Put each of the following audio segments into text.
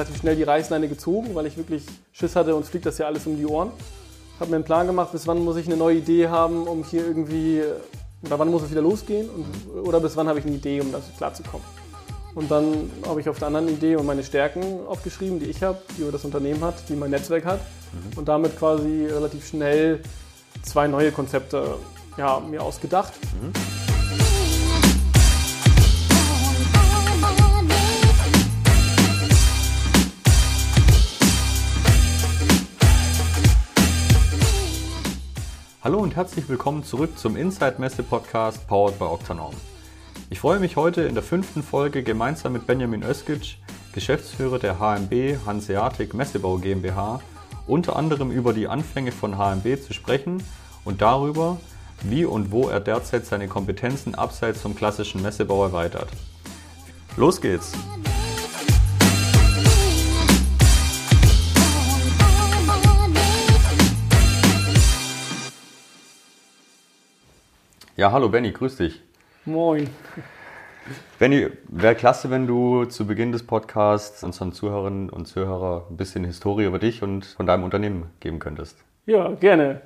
relativ schnell die Reißleine gezogen, weil ich wirklich Schiss hatte, uns fliegt das ja alles um die Ohren. Habe mir einen Plan gemacht, bis wann muss ich eine neue Idee haben, um hier irgendwie, oder wann muss es wieder losgehen und, oder bis wann habe ich eine Idee, um das klarzukommen. Und dann habe ich auf der anderen Idee und meine Stärken aufgeschrieben, die ich habe, die das Unternehmen hat, die mein Netzwerk hat. Mhm. Und damit quasi relativ schnell zwei neue Konzepte ja, mir ausgedacht. Mhm. Hallo und herzlich willkommen zurück zum Inside Messe Podcast powered by Octanorm. Ich freue mich heute in der fünften Folge gemeinsam mit Benjamin Öskic, Geschäftsführer der HMB Hanseatic Messebau GmbH, unter anderem über die Anfänge von HMB zu sprechen und darüber, wie und wo er derzeit seine Kompetenzen abseits vom klassischen Messebau erweitert. Los geht's! Ja, hallo Benny, grüß dich. Moin. Benny, wäre klasse, wenn du zu Beginn des Podcasts unseren Zuhörerinnen und Zuhörern ein bisschen Historie über dich und von deinem Unternehmen geben könntest. Ja, gerne.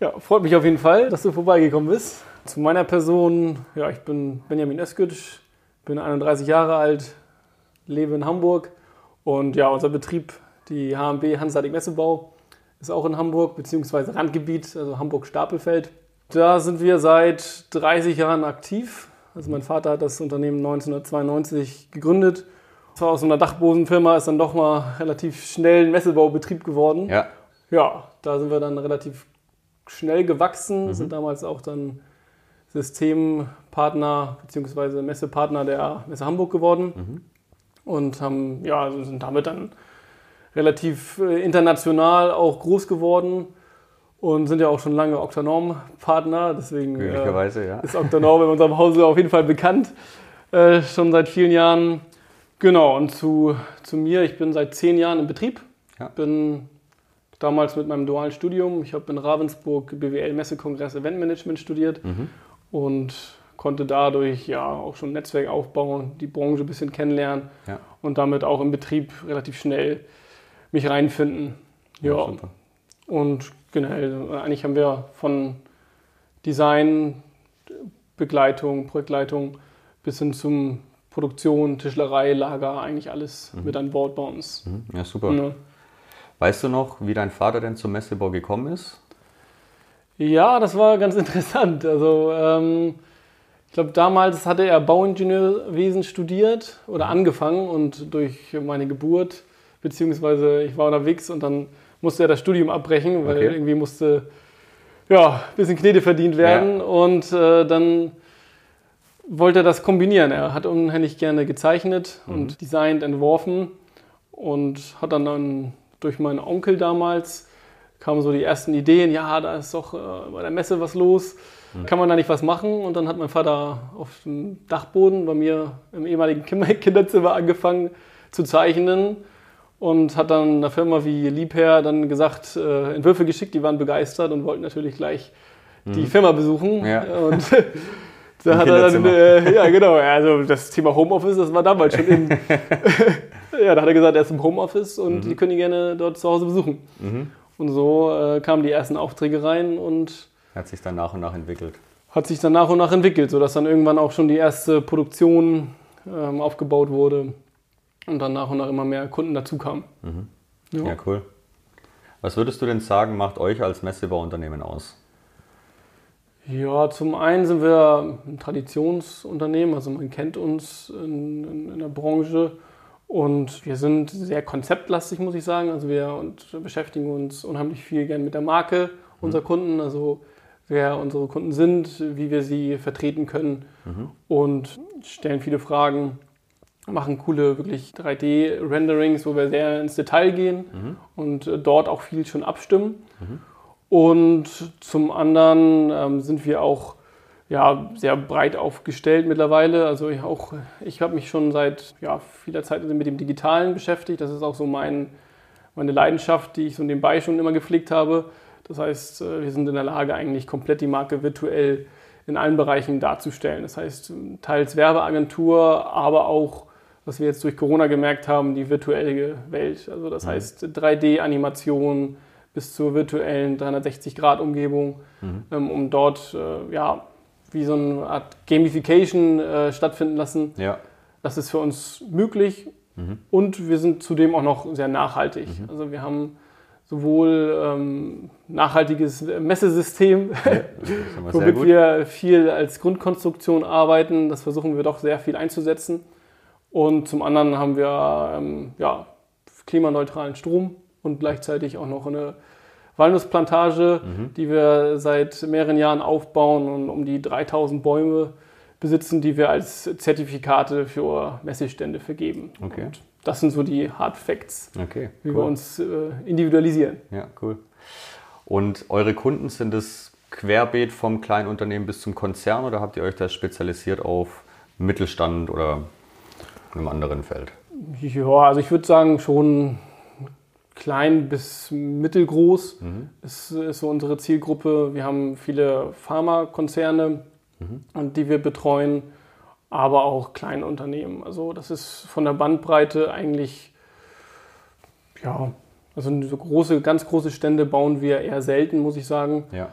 Ja, freut mich auf jeden Fall, dass du vorbeigekommen bist. Zu meiner Person, ja, ich bin Benjamin Öskütsch, bin 31 Jahre alt, lebe in Hamburg und ja, unser Betrieb, die HMB Hanseatic Messebau, ist auch in Hamburg, beziehungsweise Randgebiet, also Hamburg-Stapelfeld. Da sind wir seit 30 Jahren aktiv. Also mein Vater hat das Unternehmen 1992 gegründet. Zwar aus einer Dachbodenfirma ist dann doch mal relativ schnell ein Messebaubetrieb geworden. Ja. Ja, da sind wir dann relativ schnell gewachsen, mhm. sind damals auch dann Systempartner bzw. Messepartner der Messe Hamburg geworden mhm. und haben, ja, also sind damit dann relativ äh, international auch groß geworden und sind ja auch schon lange Octanorm-Partner. Deswegen äh, ja. ist Octanorm in unserem Hause auf jeden Fall bekannt, äh, schon seit vielen Jahren. Genau, und zu, zu mir, ich bin seit zehn Jahren im Betrieb. Ja. Bin damals mit meinem dualen Studium, ich habe in Ravensburg BWL Messekongress Eventmanagement studiert mhm. und konnte dadurch ja auch schon ein Netzwerk aufbauen, die Branche ein bisschen kennenlernen ja. und damit auch im Betrieb relativ schnell mich reinfinden. Ja, ja und genau, eigentlich haben wir von Design, Begleitung, Projektleitung bis hin zum Produktion, Tischlerei, Lager, eigentlich alles mhm. mit an Bord bei uns. Mhm. Ja, super. Ja. Weißt du noch, wie dein Vater denn zum Messebau gekommen ist? Ja, das war ganz interessant. Also ähm, ich glaube, damals hatte er Bauingenieurwesen studiert oder mhm. angefangen und durch meine Geburt, beziehungsweise ich war unterwegs und dann musste er das Studium abbrechen, weil okay. irgendwie musste ja, ein bisschen Knete verdient werden. Ja. Und äh, dann wollte er das kombinieren. Er hat unheimlich gerne gezeichnet mhm. und designt, entworfen und hat dann, dann durch meinen Onkel damals kamen so die ersten Ideen, ja, da ist doch äh, bei der Messe was los, mhm. kann man da nicht was machen? Und dann hat mein Vater auf dem Dachboden bei mir im ehemaligen Kinderzimmer angefangen zu zeichnen und hat dann einer Firma wie Liebherr dann gesagt, äh, Entwürfe geschickt, die waren begeistert und wollten natürlich gleich mhm. die Firma besuchen. Ja. Und da hat er dann, äh, ja genau, also das Thema Homeoffice, das war damals schon in, ja, da hat er gesagt, er ist im Homeoffice und mhm. die können ihn gerne dort zu Hause besuchen. Mhm. Und so äh, kamen die ersten Aufträge rein und hat sich dann nach und nach entwickelt. Hat sich dann nach und nach entwickelt, sodass dann irgendwann auch schon die erste Produktion ähm, aufgebaut wurde und dann nach und nach immer mehr Kunden dazu kamen. Mhm. Ja. ja, cool. Was würdest du denn sagen, macht euch als Messebauunternehmen aus? Ja, zum einen sind wir ein Traditionsunternehmen, also man kennt uns in, in, in, der Branche und wir sind sehr konzeptlastig, muss ich sagen. Also wir beschäftigen uns unheimlich viel gern mit der Marke unserer mhm. Kunden, also wer unsere Kunden sind, wie wir sie vertreten können mhm. und stellen viele Fragen machen coole, wirklich 3D-Renderings, wo wir sehr ins Detail gehen mhm. und äh, dort auch viel schon abstimmen. Mhm. Und zum anderen ähm, sind wir auch ja, sehr breit aufgestellt mittlerweile. Also ich, auch, ich habe mich schon seit ja, vieler Zeit mit dem Digitalen beschäftigt. Das ist auch so mein, meine Leidenschaft, die ich so nebenbei schon immer gepflegt habe. Das heißt, äh, wir sind in der Lage, eigentlich komplett die Marke virtuell in allen Bereichen darzustellen. Das heißt, teils Werbeagentur, aber auch was wir jetzt durch Corona gemerkt haben, die virtuelle Welt. Also das mhm. heißt 3D-Animation bis zur virtuellen 360-Grad-Umgebung, mhm. ähm, um dort äh, ja, wie so eine Art Gamification äh, stattfinden lassen. Ja. Das ist für uns möglich mhm. und wir sind zudem auch noch sehr nachhaltig. Mhm. Also wir haben sowohl ähm, nachhaltiges Messesystem, ja, womit wir viel als Grundkonstruktion arbeiten. Das versuchen wir doch sehr viel einzusetzen. Und zum anderen haben wir ähm, ja, klimaneutralen Strom und gleichzeitig auch noch eine Walnussplantage, mhm. die wir seit mehreren Jahren aufbauen und um die 3000 Bäume besitzen, die wir als Zertifikate für Messestände vergeben. Okay. Und das sind so die Hard Facts, okay, wie cool. wir uns äh, individualisieren. Ja, cool. Und eure Kunden sind es querbeet vom kleinen Unternehmen bis zum Konzern oder habt ihr euch da spezialisiert auf Mittelstand oder einem anderen Feld? Ja, also ich würde sagen schon klein bis mittelgroß mhm. ist, ist, so unsere Zielgruppe. Wir haben viele Pharmakonzerne, mhm. die wir betreuen, aber auch kleine Unternehmen. Also das ist von der Bandbreite eigentlich, ja, also so große, ganz große Stände bauen wir eher selten, muss ich sagen. Ja.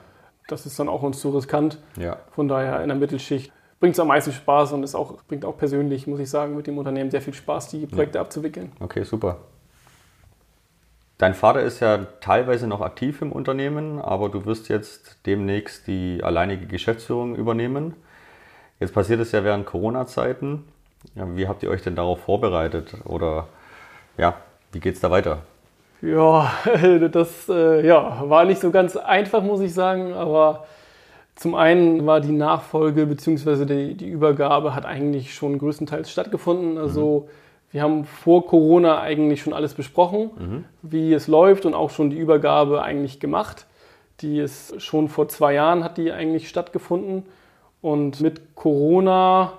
Das ist dann auch uns zu riskant. Ja. Von daher in der Mittelschicht bringt es am meisten Spaß und ist auch, bringt auch persönlich, muss ich sagen, mit dem Unternehmen sehr viel Spaß, die Projekte ja. abzuwickeln. Okay, super. Dein Vater ist ja teilweise noch aktiv im Unternehmen, aber du wirst jetzt demnächst die alleinige Geschäftsführung übernehmen. Jetzt passiert es ja während Corona-Zeiten. Ja, wie habt ihr euch denn darauf vorbereitet? Oder ja, wie geht es da weiter? Ja, das äh, ja, war nicht so ganz einfach, muss ich sagen. Aber zum einen war die Nachfolge bzw. Die, die Übergabe hat eigentlich schon größtenteils stattgefunden. Also mhm wir haben vor Corona eigentlich schon alles besprochen, mhm. wie es läuft und auch schon die Übergabe eigentlich gemacht. Die ist schon vor zwei Jahren hat die eigentlich stattgefunden. Und mit Corona,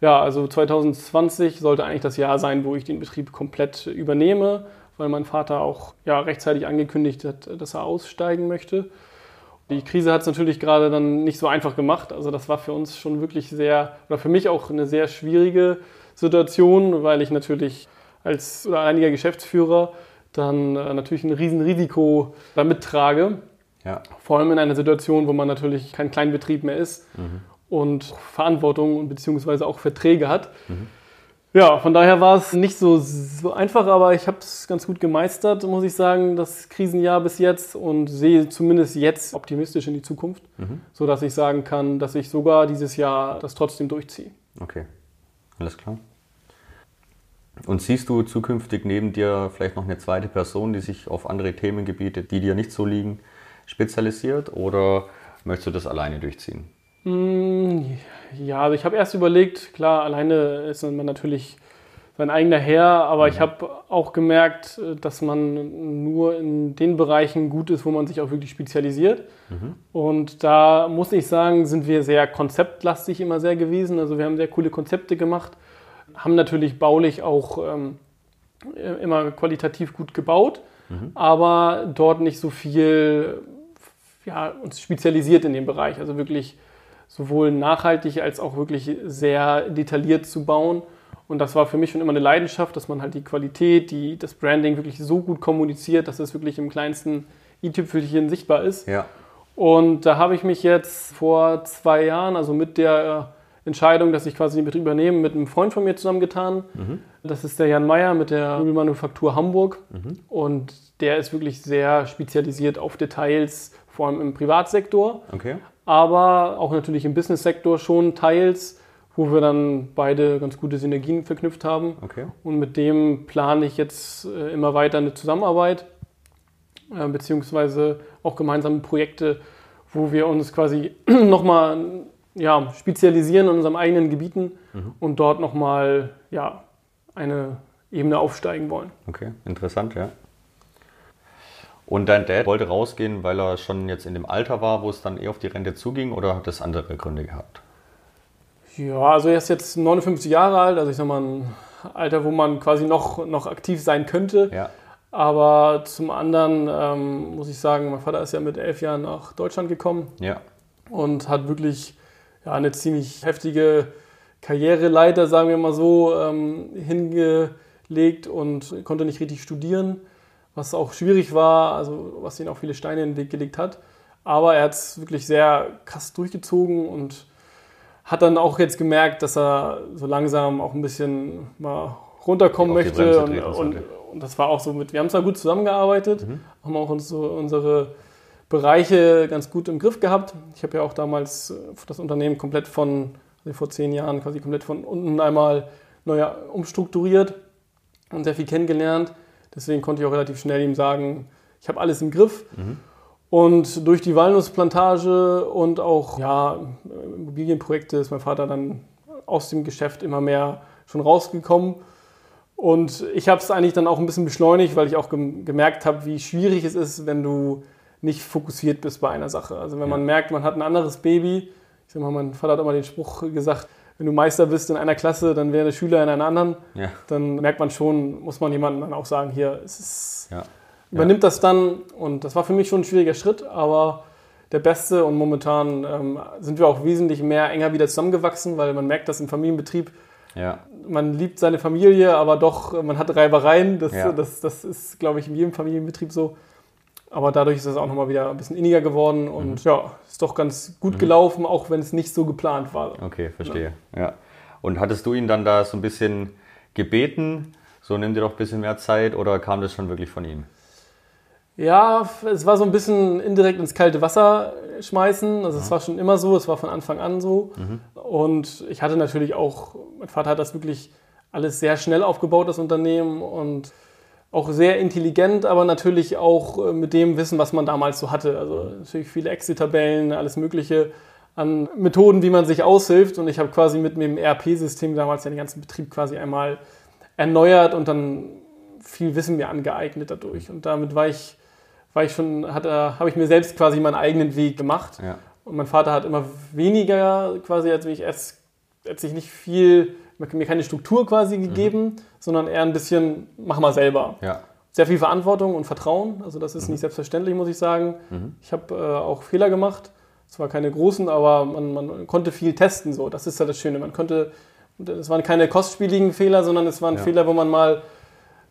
ja, also 2020 sollte eigentlich das Jahr sein, wo ich den Betrieb komplett übernehme, weil mein Vater auch ja, rechtzeitig angekündigt hat, dass er aussteigen möchte. Die Krise hat es natürlich gerade dann nicht so einfach gemacht. Also das war für uns schon wirklich sehr, oder für mich auch eine sehr schwierige Situation, weil ich natürlich als einiger Geschäftsführer dann äh, natürlich ein Riesenrisiko damit trage. Ja. Vor allem in einer Situation, wo man natürlich kein Kleinbetrieb mehr ist mhm. und Verantwortung bzw. auch Verträge hat. Mhm. Ja, von daher war es nicht so, so einfach, aber ich habe es ganz gut gemeistert, muss ich sagen, das Krisenjahr bis jetzt und sehe zumindest jetzt optimistisch in die Zukunft, mhm. sodass ich sagen kann, dass ich sogar dieses Jahr das trotzdem durchziehe. Okay. Alles klar. Und siehst du zukünftig neben dir vielleicht noch eine zweite Person, die sich auf andere Themengebiete, die dir nicht so liegen, spezialisiert oder möchtest du das alleine durchziehen? Hm, ja, also ich habe erst überlegt, klar, alleine ist man natürlich sein eigener Herr, aber mhm. ich habe auch gemerkt, dass man nur in den Bereichen gut ist, wo man sich auch wirklich spezialisiert. Mhm. Und da muss ich sagen, sind wir sehr konzeptlastig immer sehr gewesen. Also wir haben sehr coole Konzepte gemacht, haben natürlich baulich auch ähm, immer qualitativ gut gebaut, mhm. aber dort nicht so viel ja, uns spezialisiert in dem Bereich. Also wirklich sowohl nachhaltig als auch wirklich sehr detailliert zu bauen. Und das war für mich schon immer eine Leidenschaft, dass man halt die Qualität, die, das Branding wirklich so gut kommuniziert, dass es wirklich im kleinsten i-Tüpfelchen sichtbar ist. Ja. Und da habe ich mich jetzt vor zwei Jahren, also mit der Entscheidung, dass ich quasi den Betrieb übernehme, mit einem Freund von mir zusammengetan. Mhm. Das ist der Jan Meyer mit der Möbelmanufaktur Hamburg. Mhm. Und der ist wirklich sehr spezialisiert auf Details, vor allem im Privatsektor. Okay. Aber auch natürlich im Businesssektor schon teils wo wir dann beide ganz gute Synergien verknüpft haben. Okay. Und mit dem plane ich jetzt äh, immer weiter eine Zusammenarbeit, äh, beziehungsweise auch gemeinsame Projekte, wo wir uns quasi nochmal ja, spezialisieren in unseren eigenen Gebieten mhm. und dort nochmal ja, eine Ebene aufsteigen wollen. Okay, interessant, ja. Und dein Dad wollte rausgehen, weil er schon jetzt in dem Alter war, wo es dann eher auf die Rente zuging, oder hat das andere Gründe gehabt? Ja, also er ist jetzt 59 Jahre alt, also ich sag mal ein Alter, wo man quasi noch, noch aktiv sein könnte. Ja. Aber zum anderen ähm, muss ich sagen, mein Vater ist ja mit elf Jahren nach Deutschland gekommen ja. und hat wirklich ja, eine ziemlich heftige Karriereleiter, sagen wir mal so, ähm, hingelegt und konnte nicht richtig studieren, was auch schwierig war, also was ihn auch viele Steine in den Weg gelegt hat. Aber er hat es wirklich sehr krass durchgezogen und hat dann auch jetzt gemerkt, dass er so langsam auch ein bisschen mal runterkommen möchte. Und, und, und, das war auch so mit, wir haben zwar gut zusammengearbeitet, mhm. haben auch uns so unsere Bereiche ganz gut im Griff gehabt. Ich habe ja auch damals äh, das Unternehmen komplett von, also vor zehn Jahren quasi komplett von unten einmal neu umstrukturiert und sehr viel kennengelernt. Deswegen konnte ich auch relativ schnell ihm sagen, ich habe alles im Griff. Mhm. Und durch die Walnussplantage und auch ja, Immobilienprojekte ist mein Vater dann aus dem Geschäft immer mehr schon rausgekommen. Und ich habe es eigentlich dann auch ein bisschen beschleunigt, weil ich auch gemerkt habe, wie schwierig es ist, wenn du nicht fokussiert bist bei einer Sache. Also wenn ja. man merkt, man hat ein anderes Baby, ich sag mal, mein Vater hat immer den Spruch gesagt, wenn du Meister bist in einer Klasse, dann wäre der Schüler in einer anderen. Ja. Dann merkt man schon, muss man jemandem dann auch sagen, hier, es ist ja übernimmt das dann und das war für mich schon ein schwieriger Schritt, aber der beste und momentan ähm, sind wir auch wesentlich mehr enger wieder zusammengewachsen, weil man merkt, dass im Familienbetrieb ja. man liebt seine Familie, aber doch man hat Reibereien. Das, ja. das, das ist, glaube ich, in jedem Familienbetrieb so. Aber dadurch ist es auch nochmal wieder ein bisschen inniger geworden und mhm. ja, ist doch ganz gut mhm. gelaufen, auch wenn es nicht so geplant war. Okay, verstehe. Ja. ja. Und hattest du ihn dann da so ein bisschen gebeten, so nimm dir doch ein bisschen mehr Zeit oder kam das schon wirklich von ihm? Ja, es war so ein bisschen indirekt ins kalte Wasser schmeißen. Also es war schon immer so, es war von Anfang an so. Mhm. Und ich hatte natürlich auch, mein Vater hat das wirklich alles sehr schnell aufgebaut, das Unternehmen und auch sehr intelligent, aber natürlich auch äh, mit dem Wissen, was man damals so hatte. Also natürlich viele Exit-Tabellen, alles Mögliche an Methoden, wie man sich aushilft. Und ich habe quasi mit dem ERP-System damals den ganzen Betrieb quasi einmal erneuert und dann viel Wissen mir angeeignet dadurch. Und damit war ich war ich schon, habe ich mir selbst quasi meinen eigenen Weg gemacht. Ja. Und mein Vater hat immer weniger quasi, als ich erst, hat sich nicht viel, mir keine Struktur quasi gegeben, mhm. sondern eher ein bisschen, mach mal selber. Ja. Sehr viel Verantwortung und Vertrauen, also das ist mhm. nicht selbstverständlich, muss ich sagen. Mhm. Ich habe äh, auch Fehler gemacht, zwar keine großen, aber man, man, konnte viel testen, so. Das ist ja das Schöne. Man konnte, es waren keine kostspieligen Fehler, sondern es waren ja. Fehler, wo man mal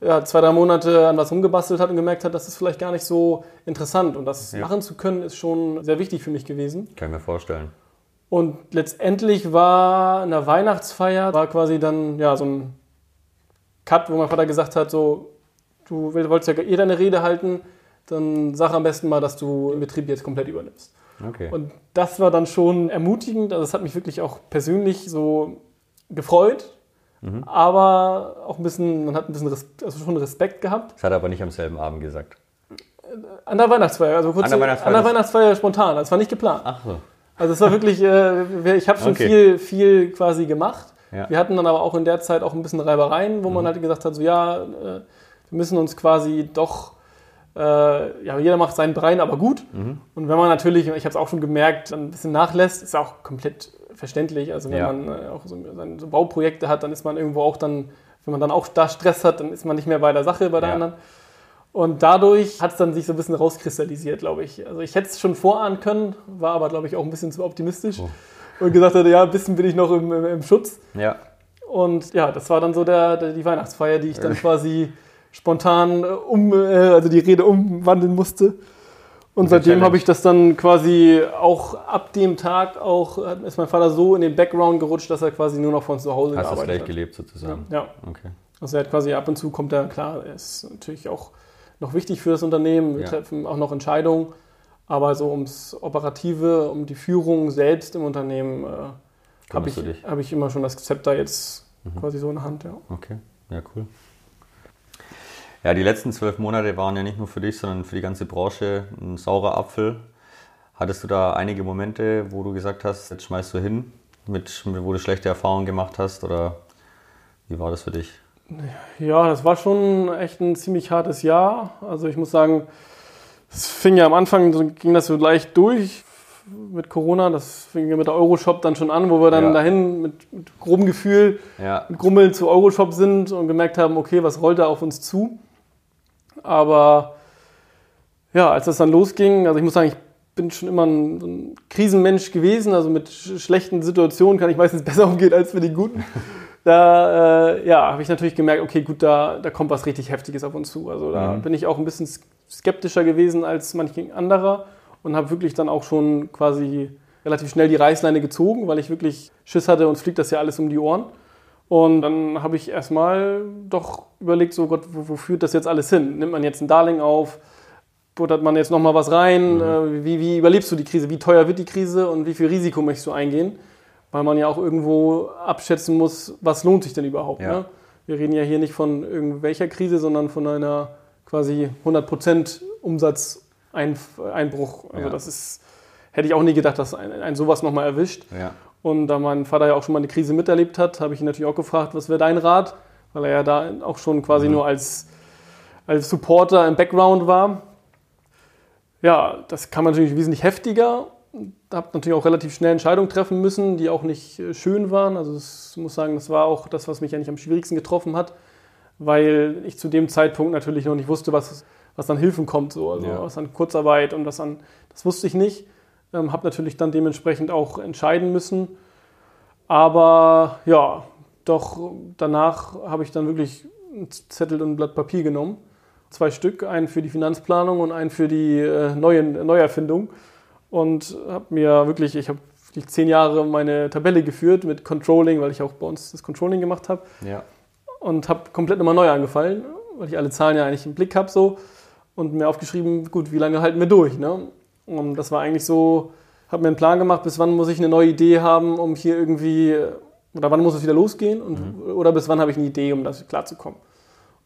ja, zwei, drei Monate an was rumgebastelt hat und gemerkt hat, das ist vielleicht gar nicht so interessant. Und das ja. machen zu können, ist schon sehr wichtig für mich gewesen. Kann ich mir vorstellen. Und letztendlich war in der Weihnachtsfeier, war quasi dann ja, so ein Cut, wo mein Vater gesagt hat, so, du wolltest ja eh deine Rede halten, dann sag am besten mal, dass du den Betrieb jetzt komplett übernimmst. Okay. Und das war dann schon ermutigend. Also es hat mich wirklich auch persönlich so gefreut, Mhm. Aber auch ein bisschen, man hat ein bisschen Respekt, also schon Respekt gehabt. Das hat er aber nicht am selben Abend gesagt. An der Weihnachtsfeier, also kurz an der Weihnachtsfeier, an der Weihnachtsfeier spontan. Das war nicht geplant. Ach so. Also es war wirklich, äh, ich habe schon okay. viel, viel quasi gemacht. Ja. Wir hatten dann aber auch in der Zeit auch ein bisschen Reibereien, wo mhm. man halt gesagt hat, so ja, äh, wir müssen uns quasi doch, äh, ja, jeder macht seinen Brein, aber gut. Mhm. Und wenn man natürlich, ich habe es auch schon gemerkt, ein bisschen nachlässt, ist auch komplett verständlich. Also wenn ja. man äh, auch so, so, Bauprojekte hat, dann ist man irgendwo auch dann, wenn man dann auch da Stress hat, dann ist man nicht mehr bei der Sache, bei der ja. anderen. Und dadurch hat es dann sich so ein bisschen rauskristallisiert, glaube ich. Also ich hätte es schon vorahnen können, war aber, glaube ich, auch ein bisschen zu optimistisch oh. und gesagt hatte, ja, ein bisschen bin ich noch im, im, im, Schutz. Ja. Und ja, das war dann so der, der die Weihnachtsfeier, die ich dann quasi spontan äh, um, äh, also die Rede umwandeln musste. Und seitdem habe ich das dann quasi auch ab dem Tag auch, ist mein Vater so in den Background gerutscht, dass er quasi nur noch von zu Hause Hast gearbeitet hat. Hast du gleich gelebt sozusagen? Ja. ja. Okay. Also er hat quasi ab und zu kommt er, klar, er ist natürlich auch noch wichtig für das Unternehmen, wir ja. treffen auch noch Entscheidungen, aber so ums Operative, um die Führung selbst im Unternehmen äh, habe ich, hab ich immer schon das Zepter jetzt mhm. quasi so in der Hand. Ja. Okay, ja cool. Ja, die letzten zwölf Monate waren ja nicht nur für dich, sondern für die ganze Branche ein saurer Apfel. Hattest du da einige Momente, wo du gesagt hast, jetzt schmeißt du hin, mit, wo du schlechte Erfahrungen gemacht hast? Oder wie war das für dich? Ja, das war schon echt ein ziemlich hartes Jahr. Also ich muss sagen, es fing ja am Anfang, ging das so leicht durch mit Corona. Das fing ja mit der Euroshop dann schon an, wo wir dann ja. dahin mit, mit grobem Gefühl, ja. mit Grummeln zu Euroshop sind und gemerkt haben, okay, was rollt da auf uns zu? Aber ja, als das dann losging, also ich muss sagen, ich bin schon immer ein, ein Krisenmensch gewesen, also mit schlechten Situationen kann ich meistens besser umgehen als mit den guten. Da äh, ja, habe ich natürlich gemerkt, okay, gut, da, da kommt was richtig Heftiges auf uns zu. Also da mhm. bin ich auch ein bisschen skeptischer gewesen als manch anderer und habe wirklich dann auch schon quasi relativ schnell die Reißleine gezogen, weil ich wirklich Schiss hatte, uns fliegt das ja alles um die Ohren. Und dann habe ich erstmal doch überlegt, so Gott, wo, wo, führt das jetzt alles hin? Nimmt man jetzt ein Darling auf? Buttert man jetzt nochmal was rein? Mhm. Äh, wie, wie überlebst du die Krise? Wie teuer wird die Krise und wie viel Risiko möchtest du eingehen? Weil man ja auch irgendwo abschätzen muss, was lohnt sich denn überhaupt. Ja. Ne? Wir reden ja hier nicht von irgendwelcher Krise, sondern von einer quasi 100% Umsatzeinbruch. Also ja. das ist, hätte ich auch nie gedacht, dass ein, ein sowas nochmal erwischt. Ja. Und da mein Vater ja auch schon mal eine Krise miterlebt hat, habe ich ihn natürlich auch gefragt, was wäre dein Rat? Weil er ja da auch schon quasi mhm. nur als, als Supporter im Background war. Ja, das kam natürlich wesentlich heftiger. Habe natürlich auch relativ schnell Entscheidungen treffen müssen, die auch nicht äh, schön waren. Also ich muss sagen, das war auch das, was mich eigentlich am schwierigsten getroffen hat, weil ich zu dem Zeitpunkt natürlich noch nicht wusste, was, was an Hilfen kommt, so. also ja. was an Kurzarbeit und was an, das wusste ich nicht. Ähm, habe natürlich dann dementsprechend auch entscheiden müssen. Aber ja, doch danach habe ich dann wirklich einen Zettel und ein Blatt Papier genommen. Zwei Stück, einen für die Finanzplanung und einen für die äh, neue, Neuerfindung. Und habe mir wirklich, ich habe zehn Jahre meine Tabelle geführt mit Controlling, weil ich auch bei uns das Controlling gemacht habe. Ja. Und habe komplett nochmal neu angefallen, weil ich alle Zahlen ja eigentlich im Blick habe so. Und mir aufgeschrieben, gut, wie lange halten wir durch? Ne? Und das war eigentlich so, habe mir einen Plan gemacht, bis wann muss ich eine neue Idee haben, um hier irgendwie, oder wann muss es wieder losgehen und, mhm. oder bis wann habe ich eine Idee, um das klarzukommen.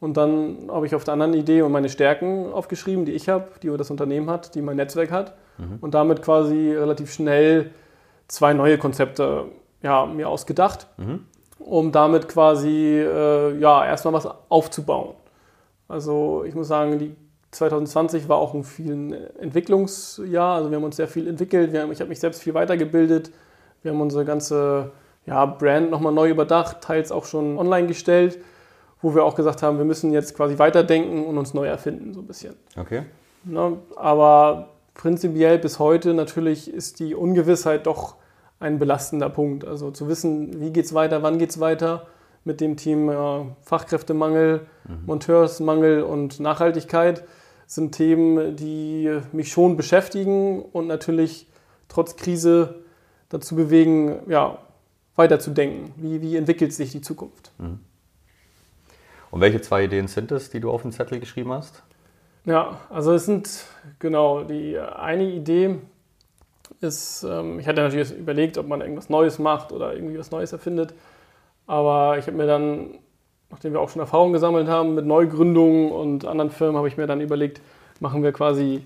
Und dann habe ich auf der anderen Idee und meine Stärken aufgeschrieben, die ich habe, die das Unternehmen hat, die mein Netzwerk hat. Mhm. Und damit quasi relativ schnell zwei neue Konzepte ja, mir ausgedacht, mhm. um damit quasi äh, ja, erstmal was aufzubauen. Also ich muss sagen, die 2020 war auch ein vielen Entwicklungsjahr. Also wir haben uns sehr viel entwickelt. Haben, ich habe mich selbst viel weitergebildet. Wir haben unsere ganze ja, Brand nochmal neu überdacht, teils auch schon online gestellt, wo wir auch gesagt haben, wir müssen jetzt quasi weiterdenken und uns neu erfinden, so ein bisschen. Okay. Ne? Aber prinzipiell bis heute natürlich ist die Ungewissheit doch ein belastender Punkt. Also zu wissen, wie geht es weiter, wann geht es weiter mit dem Team äh, Fachkräftemangel, mhm. Monteursmangel und Nachhaltigkeit sind Themen, die mich schon beschäftigen und natürlich trotz Krise dazu bewegen, ja, weiterzudenken. Wie, wie entwickelt sich die Zukunft? Mhm. Und welche zwei Ideen sind es, die du auf den Zettel geschrieben hast? Ja, also es sind genau die eine Idee ist, ähm, ich hatte natürlich überlegt, ob man irgendwas Neues macht oder irgendwie was Neues erfindet, aber ich habe mir dann nachdem wir auch schon Erfahrung gesammelt haben mit Neugründungen und anderen Firmen, habe ich mir dann überlegt, machen wir quasi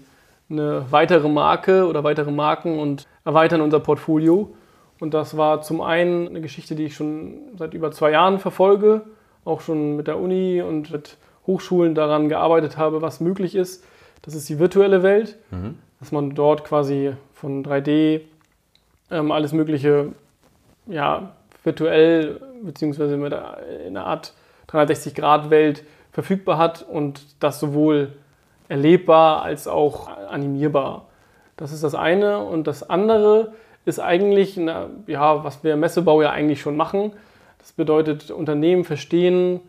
eine weitere Marke oder weitere Marken und erweitern unser Portfolio. Und das war zum einen eine Geschichte, die ich schon seit über zwei Jahren verfolge, auch schon mit der Uni und mit Hochschulen daran gearbeitet habe, was möglich ist. Das ist die virtuelle Welt, mhm. dass man dort quasi von 3D ähm, alles Mögliche ja, virtuell beziehungsweise mit einer Art 360-Grad-Welt verfügbar hat und das sowohl erlebbar als auch animierbar. Das ist das eine. Und das andere ist eigentlich, eine, ja, was wir im Messebau ja eigentlich schon machen. Das bedeutet Unternehmen verstehen,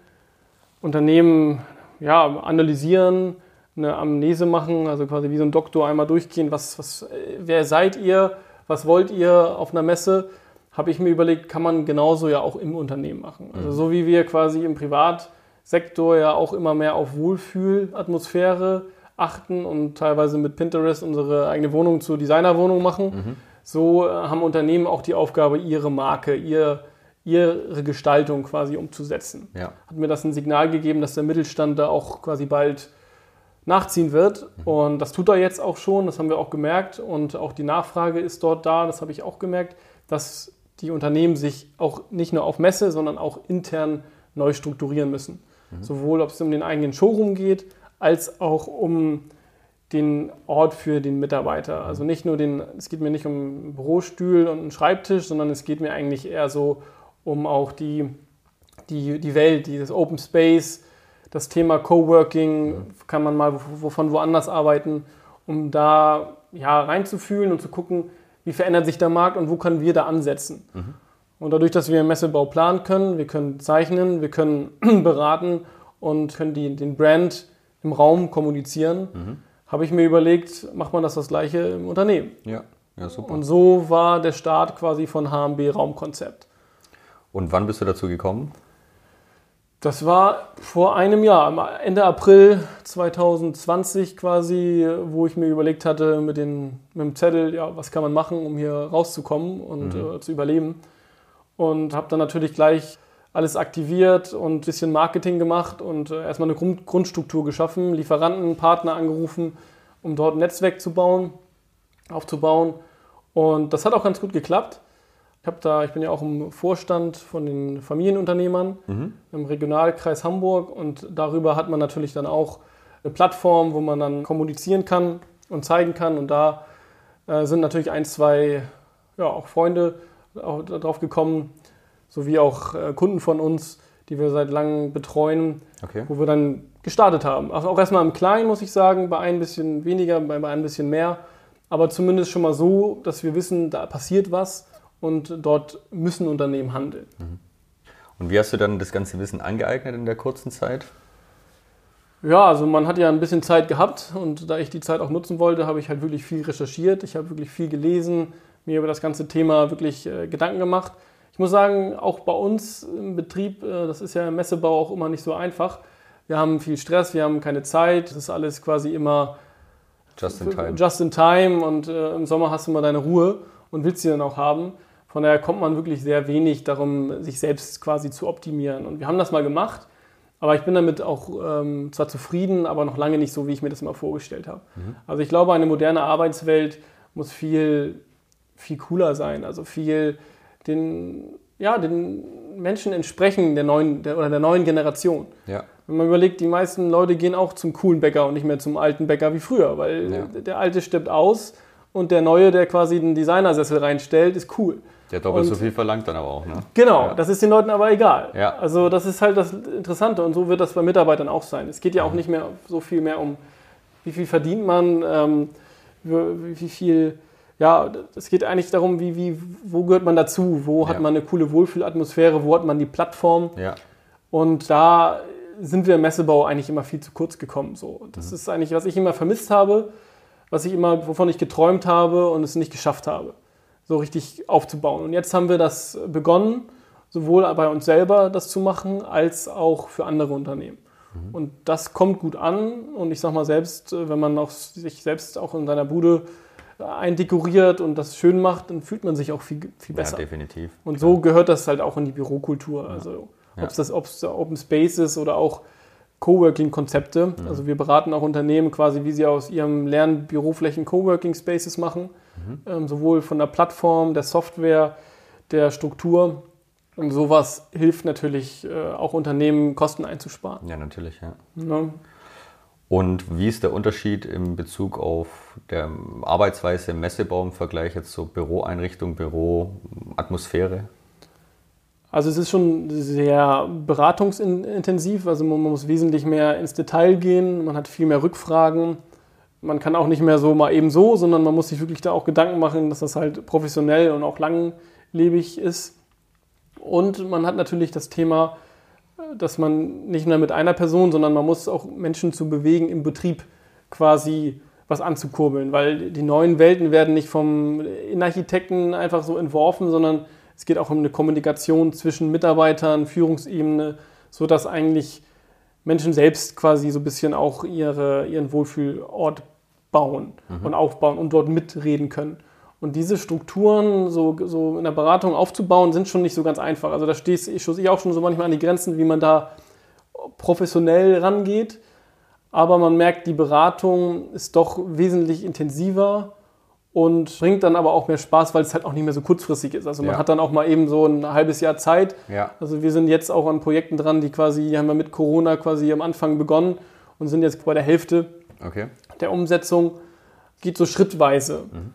Unternehmen ja, analysieren, eine Amnese machen, also quasi wie so ein Doktor einmal durchgehen, was, was, wer seid ihr, was wollt ihr auf einer Messe habe ich mir überlegt, kann man genauso ja auch im Unternehmen machen. Also mhm. so wie wir quasi im Privatsektor ja auch immer mehr auf Wohlfühlatmosphäre achten und teilweise mit Pinterest unsere eigene Wohnung zur Designerwohnung machen, mhm. so äh, haben Unternehmen auch die Aufgabe, ihre Marke, ihr, ihre Gestaltung quasi umzusetzen. Ja. Hat mir das ein Signal gegeben, dass der Mittelstand da auch quasi bald nachziehen wird. Mhm. Und das tut er jetzt auch schon, das haben wir auch gemerkt. Und auch die Nachfrage ist dort da, das habe ich auch gemerkt, dass die Unternehmen sich auch nicht nur auf Messe, sondern auch intern neu strukturieren müssen. Mhm. Sowohl ob es um den eigenen Showroom geht, als auch um den Ort für den Mitarbeiter. Also nicht nur den, es geht mir nicht um einen Bürostuhl und einen Schreibtisch, sondern es geht mir eigentlich eher so um auch die, die, die Welt, dieses Open Space, das Thema Coworking, kann man mal wovon woanders arbeiten, um da ja, reinzufühlen und zu gucken, wie verändert sich der Markt und wo können wir da ansetzen. Mhm. Und dadurch, dass wir Messebau planen können, wir können zeichnen, wir können beraten und können die, den Brand im Raum kommunizieren, mhm. habe ich mir überlegt, macht man das das gleiche im Unternehmen. Ja, ja, super. Und so war der Start quasi von HMB Raumkonzept. Und wann bist du dazu gekommen? Das war vor einem Jahr, Ende April 2020 quasi, wo ich mir überlegt hatte mit, den, mit dem Zettel, ja, was kann man machen, um hier rauszukommen und mhm. äh, zu überleben. Und habe dann natürlich gleich alles aktiviert und ein bisschen Marketing gemacht und äh, erstmal eine Grund Grundstruktur geschaffen, Lieferanten, Partner angerufen, um dort ein Netzwerk zu bauen, aufzubauen. Und das hat auch ganz gut geklappt. Ich, habe da, ich bin ja auch im Vorstand von den Familienunternehmern mhm. im Regionalkreis Hamburg und darüber hat man natürlich dann auch eine Plattform, wo man dann kommunizieren kann und zeigen kann. Und da äh, sind natürlich ein, zwei ja, auch Freunde auch darauf gekommen, sowie auch äh, Kunden von uns, die wir seit langem betreuen, okay. wo wir dann gestartet haben. Also auch erstmal im Kleinen, muss ich sagen, bei ein bisschen weniger, bei, bei ein bisschen mehr, aber zumindest schon mal so, dass wir wissen, da passiert was und dort müssen Unternehmen handeln. Mhm. Und wie hast du dann das ganze Wissen angeeignet in der kurzen Zeit? Ja, also man hat ja ein bisschen Zeit gehabt und da ich die Zeit auch nutzen wollte, habe ich halt wirklich viel recherchiert, ich habe wirklich viel gelesen, mir über das ganze Thema wirklich äh, Gedanken gemacht. Ich muss sagen, auch bei uns im Betrieb, äh, das ist ja im Messebau auch immer nicht so einfach. Wir haben viel Stress, wir haben keine Zeit, das ist alles quasi immer just in time, just in time und äh, im Sommer hast du mal deine Ruhe und willst sie dann auch haben. Von daher kommt man wirklich sehr wenig darum, sich selbst quasi zu optimieren. Und wir haben das mal gemacht, aber ich bin damit auch ähm, zwar zufrieden, aber noch lange nicht so, wie ich mir das immer vorgestellt habe. Mhm. Also ich glaube, eine moderne Arbeitswelt muss viel, viel cooler sein, also viel den, ja, den Menschen entsprechen der neuen der, oder der neuen Generation. Ja. Wenn man überlegt, die meisten Leute gehen auch zum coolen Bäcker und nicht mehr zum alten Bäcker wie früher, weil ja. der alte stirbt aus und der neue, der quasi den Designersessel reinstellt, ist cool. Der doppelt und so viel verlangt dann aber auch, ne? Genau, ja. das ist den Leuten aber egal. Ja. Also das ist halt das Interessante und so wird das bei Mitarbeitern auch sein. Es geht ja auch nicht mehr so viel mehr um, wie viel verdient man, ähm, wie viel, ja, es geht eigentlich darum, wie, wie, wo gehört man dazu, wo hat ja. man eine coole Wohlfühlatmosphäre, wo hat man die Plattform. Ja. Und da sind wir im Messebau eigentlich immer viel zu kurz gekommen. So. Das mhm. ist eigentlich, was ich immer vermisst habe, was ich immer, wovon ich geträumt habe und es nicht geschafft habe so richtig aufzubauen. Und jetzt haben wir das begonnen, sowohl bei uns selber das zu machen, als auch für andere Unternehmen. Mhm. Und das kommt gut an. Und ich sage mal selbst, äh, wenn man auch sich selbst auch in seiner Bude eindekoriert und das schön macht, dann fühlt man sich auch viel, viel besser. Ja, definitiv. Und so gehört das halt auch in die Bürokultur. Ja. Also ob es das ob's Open Space ist oder auch Coworking-Konzepte. Mhm. Also wir beraten auch Unternehmen quasi, wie sie aus ihrem leeren Büroflächen Coworking-Spaces machen. Mhm. Ähm, sowohl von der Plattform, der Software, der Struktur. Und sowas hilft natürlich äh, auch Unternehmen, Kosten einzusparen. Ja, natürlich, ja. ja. Und wie ist der Unterschied in Bezug auf der Arbeitsweise im Messebau im Vergleich jetzt zur Büroeinrichtung, Büroatmosphäre? Also es ist schon sehr beratungsintensiv, also man muss wesentlich mehr ins Detail gehen, man hat viel mehr Rückfragen. Man kann auch nicht mehr so mal eben so, sondern man muss sich wirklich da auch Gedanken machen, dass das halt professionell und auch langlebig ist. Und man hat natürlich das Thema, dass man nicht nur mit einer Person, sondern man muss auch Menschen zu bewegen, im Betrieb quasi was anzukurbeln, weil die neuen Welten werden nicht vom Innenarchitekten einfach so entworfen, sondern es geht auch um eine Kommunikation zwischen Mitarbeitern, Führungsebene, sodass eigentlich Menschen selbst quasi so ein bisschen auch ihre, ihren Wohlfühlort bauen mhm. und aufbauen und dort mitreden können. Und diese Strukturen so, so in der Beratung aufzubauen, sind schon nicht so ganz einfach. Also da stehe ich, ich auch schon so manchmal an die Grenzen, wie man da professionell rangeht. Aber man merkt, die Beratung ist doch wesentlich intensiver und bringt dann aber auch mehr Spaß, weil es halt auch nicht mehr so kurzfristig ist. Also man ja. hat dann auch mal eben so ein halbes Jahr Zeit. Ja. Also wir sind jetzt auch an Projekten dran, die quasi, die haben wir mit Corona quasi am Anfang begonnen und sind jetzt bei der Hälfte okay. der Umsetzung. Geht so schrittweise mhm.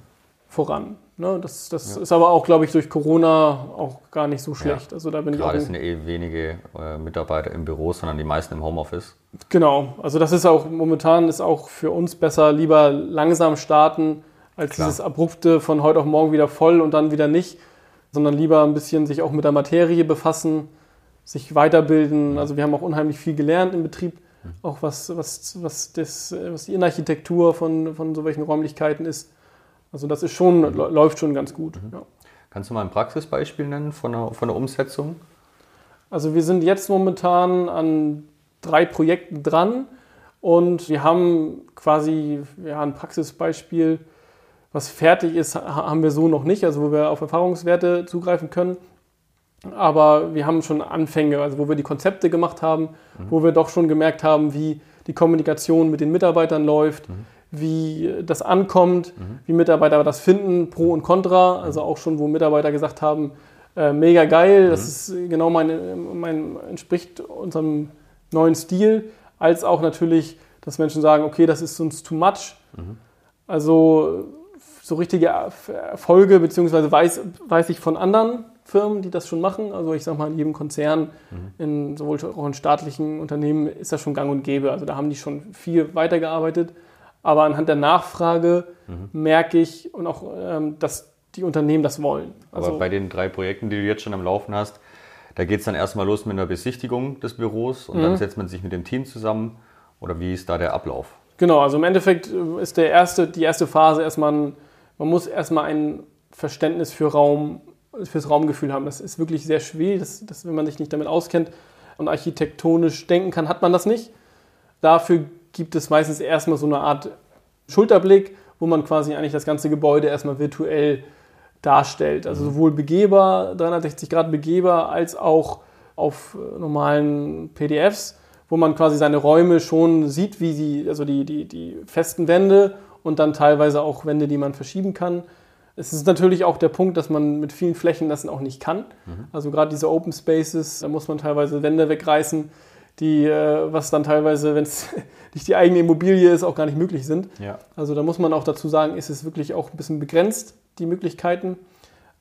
voran. Ne, das, das ja. ist aber auch, glaube ich, durch Corona auch gar nicht so schlecht. Ja. Also da bin Gerade ich auch sind ja eh wenige äh, Mitarbeiter im Büro, sondern die meisten im Homeoffice. Genau. Also das ist auch momentan ist auch für uns besser, lieber langsam starten, als Klar. dieses abrupte von heute auf morgen wieder voll und dann wieder nicht, sondern lieber ein bisschen sich auch mit der Materie befassen, sich weiterbilden. Also wir haben auch unheimlich viel gelernt im Betrieb, auch was, was, was, das, was die Innenarchitektur von, von so welchen Räumlichkeiten ist. Also das ist schon, mhm. läuft schon ganz gut. Mhm. Ja. Kannst du mal ein Praxisbeispiel nennen von der, von der Umsetzung? Also wir sind jetzt momentan an drei Projekten dran und wir haben quasi ja, ein Praxisbeispiel, was fertig ist, haben wir so noch nicht, also wo wir auf Erfahrungswerte zugreifen können. Aber wir haben schon Anfänge, also wo wir die Konzepte gemacht haben, mhm. wo wir doch schon gemerkt haben, wie die Kommunikation mit den Mitarbeitern läuft, mhm. wie das ankommt, mhm. wie Mitarbeiter das finden, Pro und Contra. Also auch schon, wo Mitarbeiter gesagt haben, äh, mega geil, das mhm. ist genau mein, mein, entspricht unserem neuen Stil, als auch natürlich, dass Menschen sagen, okay, das ist uns too much. Mhm. Also so richtige Erfolge, beziehungsweise weiß, weiß ich von anderen Firmen, die das schon machen. Also ich sage mal, in jedem Konzern, mhm. in, sowohl auch in staatlichen Unternehmen ist das schon gang und gäbe. Also da haben die schon viel weitergearbeitet. Aber anhand der Nachfrage mhm. merke ich und auch, ähm, dass die Unternehmen das wollen. Also Aber bei den drei Projekten, die du jetzt schon am Laufen hast, da geht es dann erstmal los mit einer Besichtigung des Büros und mhm. dann setzt man sich mit dem Team zusammen. Oder wie ist da der Ablauf? Genau, also im Endeffekt äh, ist der erste, die erste Phase erstmal, ein, man muss erstmal ein Verständnis für Raum, fürs Raumgefühl haben. Das ist wirklich sehr schwierig, das, das, wenn man sich nicht damit auskennt und architektonisch denken kann, hat man das nicht. Dafür gibt es meistens erstmal so eine Art Schulterblick, wo man quasi eigentlich das ganze Gebäude erstmal virtuell darstellt. Also sowohl begehbar, 360 Grad begehbar, als auch auf äh, normalen PDFs, wo man quasi seine Räume schon sieht, wie sie, also die, die, die festen Wände und dann teilweise auch Wände, die man verschieben kann. Es ist natürlich auch der Punkt, dass man mit vielen Flächen das auch nicht kann. Mhm. Also gerade diese Open Spaces, da muss man teilweise Wände wegreißen, die, äh, was dann teilweise, wenn es nicht die eigene Immobilie ist, auch gar nicht möglich sind. Ja. Also da muss man auch dazu sagen, ist es wirklich auch ein bisschen begrenzt, die Möglichkeiten.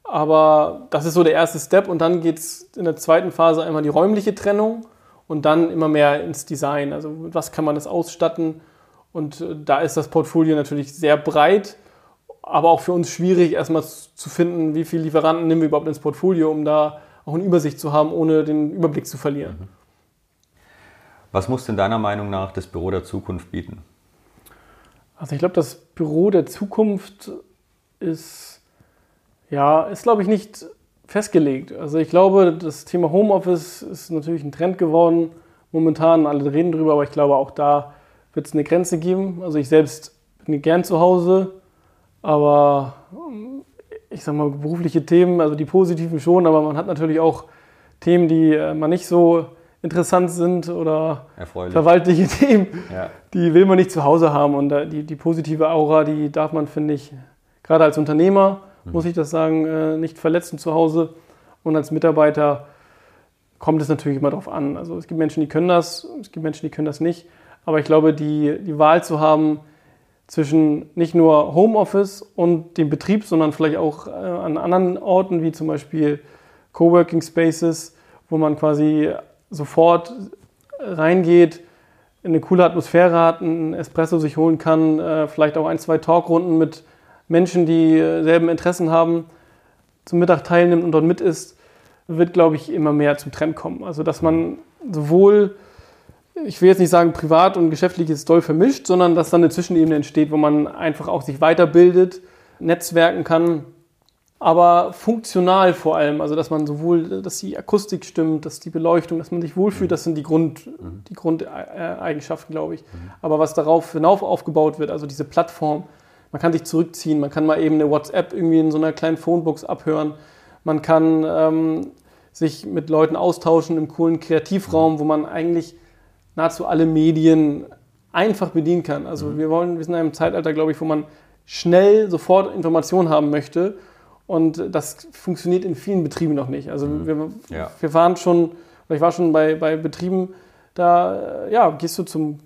Aber das ist so der erste Step und dann geht es in der zweiten Phase einmal die räumliche Trennung und dann immer mehr ins Design. Also was kann man das ausstatten? Und äh, da ist das Portfolio natürlich sehr breit, aber auch für uns schwierig, erstmal zu finden, wie viele Lieferanten nehmen wir überhaupt ins Portfolio, um da auch eine Übersicht zu haben, ohne den Überblick zu verlieren. Mhm. Was muss denn deiner Meinung nach das Büro der Zukunft bieten? Also ich glaube, das Büro der Zukunft ist, ja, ist glaube ich nicht festgelegt. Also ich glaube, das Thema Homeoffice ist natürlich ein Trend geworden momentan. Alle reden drüber, aber ich glaube auch da wird es eine Grenze geben. Also ich selbst bin gern zu Hause, aber ich sage mal berufliche Themen, also die positiven schon, aber man hat natürlich auch Themen, die äh, man nicht so interessant sind oder verwaltliche Themen, ja. die will man nicht zu Hause haben. Und die, die positive Aura, die darf man, finde ich, gerade als Unternehmer, mhm. muss ich das sagen, äh, nicht verletzen zu Hause. Und als Mitarbeiter kommt es natürlich immer darauf an. Also es gibt Menschen, die können das, es gibt Menschen, die können das nicht. Aber ich glaube, die, die Wahl zu haben zwischen nicht nur Homeoffice und dem Betrieb, sondern vielleicht auch äh, an anderen Orten, wie zum Beispiel Coworking Spaces, wo man quasi sofort reingeht, eine coole Atmosphäre hat, einen Espresso sich holen kann, äh, vielleicht auch ein, zwei Talkrunden mit Menschen, die selben Interessen haben, zum Mittag teilnimmt und dort mit ist, wird, glaube ich, immer mehr zum Trend kommen. Also, dass man sowohl, ich will jetzt nicht sagen, privat und geschäftliches doll vermischt, sondern dass dann eine Zwischenebene entsteht, wo man einfach auch sich weiterbildet, netzwerken kann aber funktional vor allem. Also, dass man sowohl, dass die Akustik stimmt, dass die Beleuchtung, dass man sich wohlfühlt, das sind die, Grund, mhm. die Grundeigenschaften, glaube ich. Mhm. Aber was darauf hinauf aufgebaut wird, also diese Plattform, man kann sich zurückziehen, man kann mal eben eine WhatsApp irgendwie in so einer kleinen Phonebox abhören, man kann ähm, sich mit Leuten austauschen im coolen Kreativraum, mhm. wo man eigentlich nahezu alle Medien einfach bedienen kann. Also mhm. wir wollen, wir sind in einem Zeitalter, glaube ich, wo man schnell sofort Informationen haben möchte und das funktioniert in vielen Betrieben noch nicht. Also mhm. wir, ja. wir waren schon, ich war schon bei, bei Betrieben, da ja, gehst du zum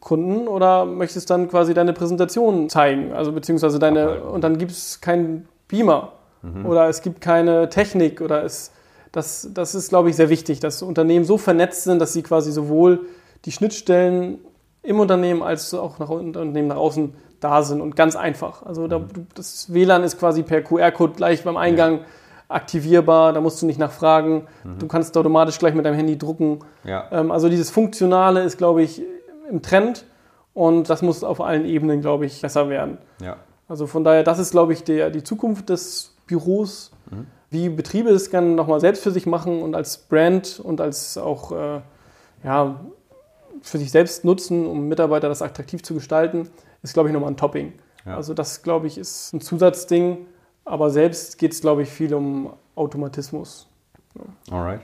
Kunden oder möchtest dann quasi deine Präsentation zeigen, also beziehungsweise deine, und dann gibt es keinen Beamer mhm. oder es gibt keine Technik oder es, das, das ist, glaube ich, sehr wichtig, dass Unternehmen so vernetzt sind, dass sie quasi sowohl die Schnittstellen im Unternehmen als auch nach Unternehmen nach außen da sind und ganz einfach. Also da, das WLAN ist quasi per QR-Code gleich beim Eingang aktivierbar, da musst du nicht nachfragen. Du kannst automatisch gleich mit deinem Handy drucken. Ja. Ähm, also dieses Funktionale ist, glaube ich, im Trend und das muss auf allen Ebenen, glaube ich, besser werden. Ja. Also von daher, das ist, glaube ich, der, die Zukunft des Büros, wie Betriebe es gerne nochmal selbst für sich machen und als Brand und als auch äh, ja, für sich selbst nutzen, um Mitarbeiter das attraktiv zu gestalten, ist, glaube ich, nochmal ein Topping. Ja. Also das, glaube ich, ist ein Zusatzding, aber selbst geht es, glaube ich, viel um Automatismus. Alright.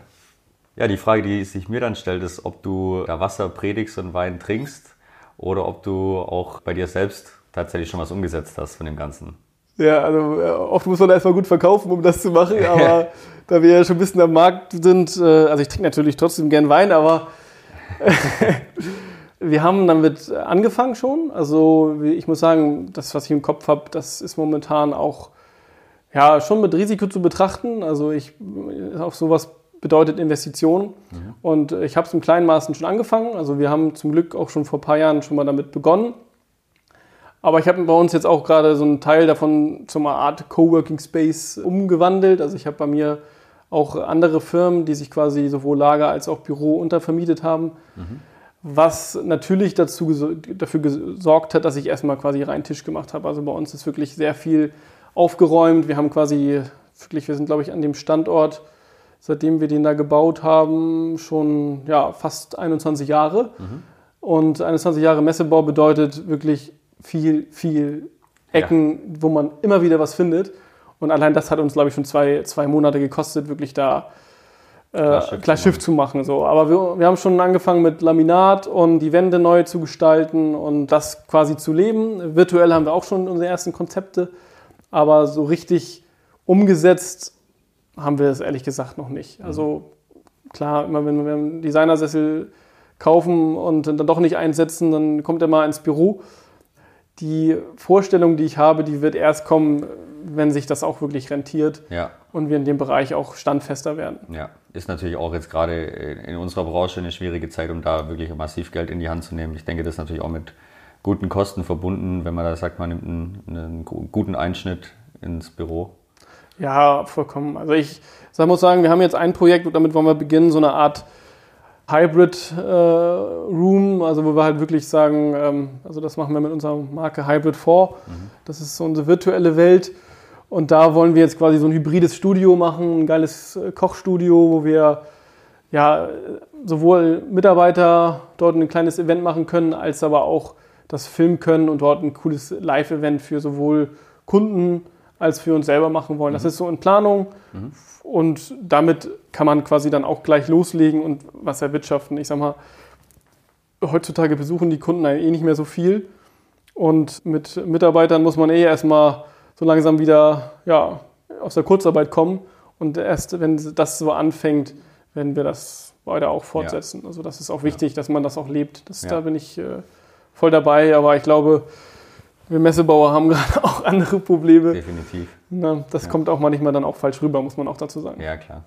Ja, die Frage, die sich mir dann stellt, ist, ob du da Wasser predigst und Wein trinkst oder ob du auch bei dir selbst tatsächlich schon was umgesetzt hast von dem Ganzen. Ja, also äh, oft muss man erstmal gut verkaufen, um das zu machen, aber da wir ja schon ein bisschen am Markt sind, äh, also ich trinke natürlich trotzdem gern Wein, aber wir haben damit angefangen schon. Also ich muss sagen, das, was ich im Kopf habe, das ist momentan auch ja, schon mit Risiko zu betrachten. Also ich auch sowas bedeutet Investitionen. Und ich habe es im kleinen Maßen schon angefangen. Also wir haben zum Glück auch schon vor ein paar Jahren schon mal damit begonnen. Aber ich habe bei uns jetzt auch gerade so einen Teil davon zu einer Art Coworking Space umgewandelt. Also ich habe bei mir auch andere Firmen, die sich quasi sowohl Lager als auch Büro untervermietet haben. Was natürlich dazu, dafür gesorgt hat, dass ich erstmal quasi reinen Tisch gemacht habe. Also bei uns ist wirklich sehr viel aufgeräumt. Wir haben quasi wirklich, wir sind glaube ich an dem Standort, seitdem wir den da gebaut haben, schon ja, fast 21 Jahre. Und 21 Jahre Messebau bedeutet wirklich viel, viel Ecken, wo man immer wieder was findet. Und allein das hat uns, glaube ich, schon zwei, zwei Monate gekostet, wirklich da äh, Klar, Schiff klar zu Schiff zu machen. So. Aber wir, wir haben schon angefangen mit Laminat und die Wände neu zu gestalten und das quasi zu leben. Virtuell haben wir auch schon unsere ersten Konzepte, aber so richtig umgesetzt haben wir es ehrlich gesagt noch nicht. Also klar, immer wenn wir einen Designersessel kaufen und dann doch nicht einsetzen, dann kommt er mal ins Büro. Die Vorstellung, die ich habe, die wird erst kommen, wenn sich das auch wirklich rentiert Ja, und wir in dem Bereich auch standfester werden. ja. Ist natürlich auch jetzt gerade in unserer Branche eine schwierige Zeit, um da wirklich massiv Geld in die Hand zu nehmen. Ich denke, das ist natürlich auch mit guten Kosten verbunden, wenn man da sagt, man nimmt einen, einen gu- guten Einschnitt ins Büro. Ja, vollkommen. Also ich sag- muss sagen, wir haben jetzt ein Projekt, und damit wollen wir beginnen, so eine Art Hybrid äh, Room, also wo wir halt wirklich sagen, ähm, also das machen wir mit unserer Marke Hybrid 4. Das ist so unsere virtuelle Welt. Und da wollen wir jetzt quasi so ein hybrides Studio machen, ein geiles äh, Kochstudio, wo wir ja sowohl Mitarbeiter dort ein kleines Event machen können, als aber auch das filmen können und dort ein cooles Live-Event für sowohl Kunden als für uns selber machen wollen. Das ist so in Planung und damit kann man quasi dann auch gleich loslegen und was erwirtschaften. Ich sag mal, heutzutage besuchen die Kunden eh nicht mehr so viel und mit Mitarbeitern muss man eh erstmal so langsam wieder ja, aus der Kurzarbeit kommen und erst wenn das so anfängt, werden wir das weiter auch fortsetzen. Also das ist auch wichtig, dass man das auch lebt. Das, Ja. Da bin ich äh, voll dabei, aber ich glaube, wir Messebauer haben gerade auch andere Probleme. Definitiv. Na, das kommt auch manchmal dann auch falsch rüber, muss man auch dazu sagen. Ja, klar.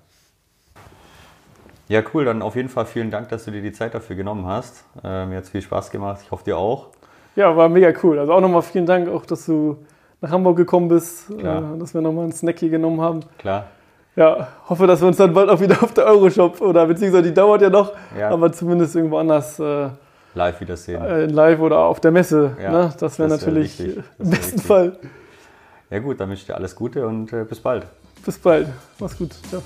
Ja, cool. Dann auf jeden Fall vielen Dank, dass du dir die Zeit dafür genommen hast. Äh, mir hat es viel Spaß gemacht. Ich hoffe dir auch. Ja, war mega cool. Also auch nochmal vielen Dank, auch dass du nach Hamburg gekommen bist, äh, dass wir nochmal einen Snack hier genommen haben. Klar. Ja, hoffe, dass wir uns dann bald auch wieder auf der Euroshop oder beziehungsweise die dauert ja noch, Ja. aber zumindest irgendwo anders äh, Live wiedersehen. äh, live oder auf der Messe. Ja, ne? Das wäre wär natürlich im wär besten wichtig. Fall. Ja gut, dann wünsche ich dir alles Gute und äh, bis bald. Bis bald. Mach's gut. Ciao.